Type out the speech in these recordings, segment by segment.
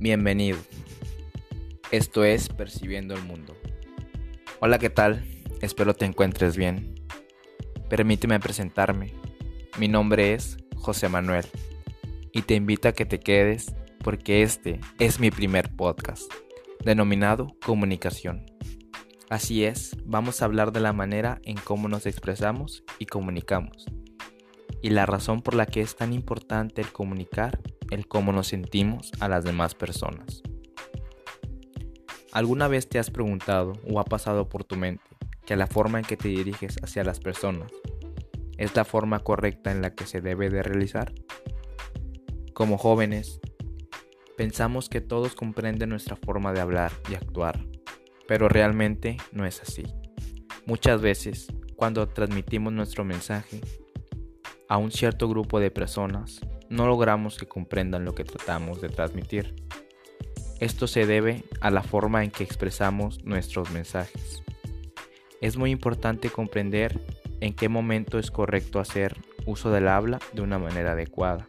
Bienvenido. Esto es Percibiendo el Mundo. Hola, ¿qué tal? Espero te encuentres bien. Permíteme presentarme. Mi nombre es José Manuel y te invito a que te quedes porque este es mi primer podcast, denominado Comunicación. Así es, vamos a hablar de la manera en cómo nos expresamos y comunicamos, y la razón por la que es tan importante el comunicar el cómo nos sentimos a las demás personas. ¿Alguna vez te has preguntado o ha pasado por tu mente que la forma en que te diriges hacia las personas es la forma correcta en la que se debe de realizar? Como jóvenes, pensamos que todos comprenden nuestra forma de hablar y actuar, pero realmente no es así. Muchas veces, cuando transmitimos nuestro mensaje a un cierto grupo de personas, no logramos que comprendan lo que tratamos de transmitir. Esto se debe a la forma en que expresamos nuestros mensajes. Es muy importante comprender en qué momento es correcto hacer uso del habla de una manera adecuada.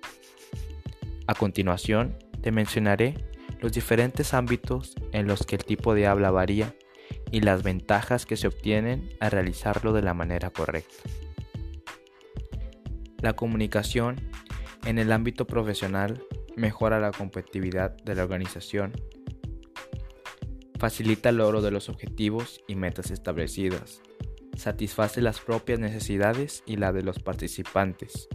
A continuación, te mencionaré los diferentes ámbitos en los que el tipo de habla varía y las ventajas que se obtienen al realizarlo de la manera correcta. La comunicación en el ámbito profesional, mejora la competitividad de la organización, facilita el logro de los objetivos y metas establecidas, satisface las propias necesidades y la de los participantes,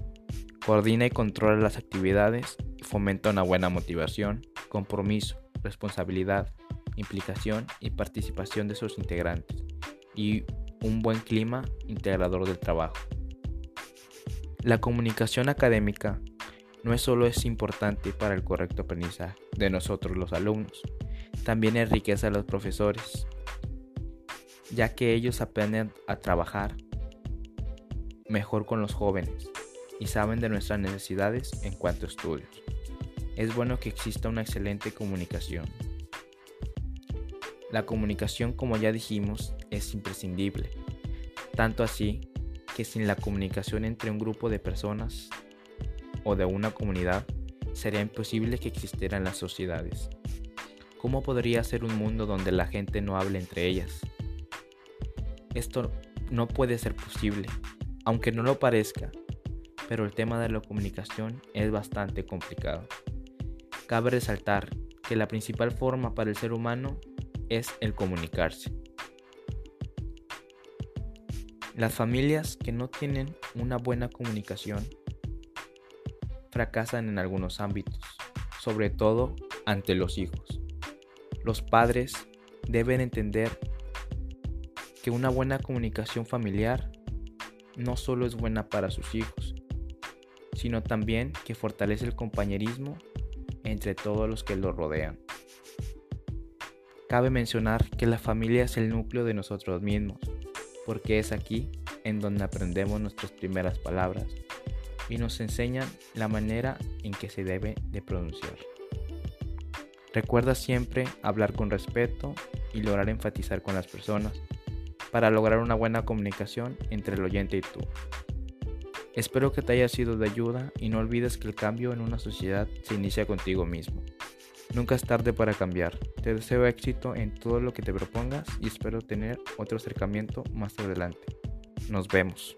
coordina y controla las actividades y fomenta una buena motivación, compromiso, responsabilidad, implicación y participación de sus integrantes y un buen clima integrador del trabajo. La comunicación académica no solo es importante para el correcto aprendizaje de nosotros los alumnos, también enriquece a los profesores, ya que ellos aprenden a trabajar mejor con los jóvenes y saben de nuestras necesidades en cuanto a estudios. Es bueno que exista una excelente comunicación. La comunicación, como ya dijimos, es imprescindible, tanto así que sin la comunicación entre un grupo de personas o de una comunidad, sería imposible que existieran las sociedades. ¿Cómo podría ser un mundo donde la gente no hable entre ellas? Esto no puede ser posible, aunque no lo parezca, pero el tema de la comunicación es bastante complicado. Cabe resaltar que la principal forma para el ser humano es el comunicarse. Las familias que no tienen una buena comunicación fracasan en algunos ámbitos, sobre todo ante los hijos. Los padres deben entender que una buena comunicación familiar no solo es buena para sus hijos, sino también que fortalece el compañerismo entre todos los que lo rodean. Cabe mencionar que la familia es el núcleo de nosotros mismos, porque es aquí en donde aprendemos nuestras primeras palabras y nos enseñan la manera en que se debe de pronunciar. Recuerda siempre hablar con respeto y lograr enfatizar con las personas para lograr una buena comunicación entre el oyente y tú. Espero que te haya sido de ayuda y no olvides que el cambio en una sociedad se inicia contigo mismo. Nunca es tarde para cambiar. Te deseo éxito en todo lo que te propongas y espero tener otro acercamiento más adelante. Nos vemos.